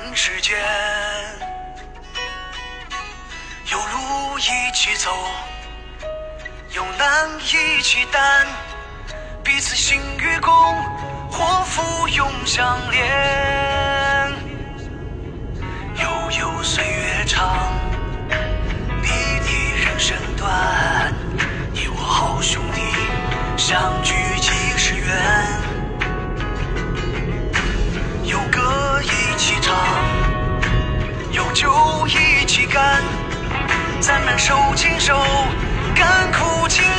人世间有路一起走有难一起担彼此心与共祸福永相连。手牵手，甘苦情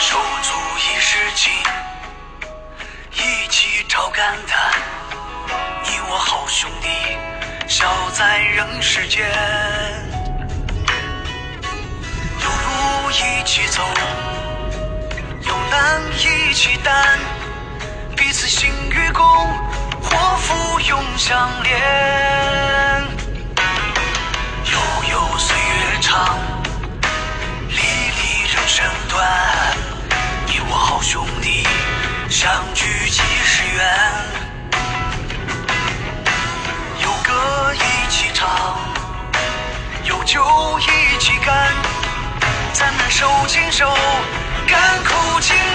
手足一世情，一起照肝胆。你我好兄弟，笑在人世间。有路一起走，有难一起担，彼此心与共，祸福永相连。悠悠岁月长。历历人生短，手牵手，甘苦情。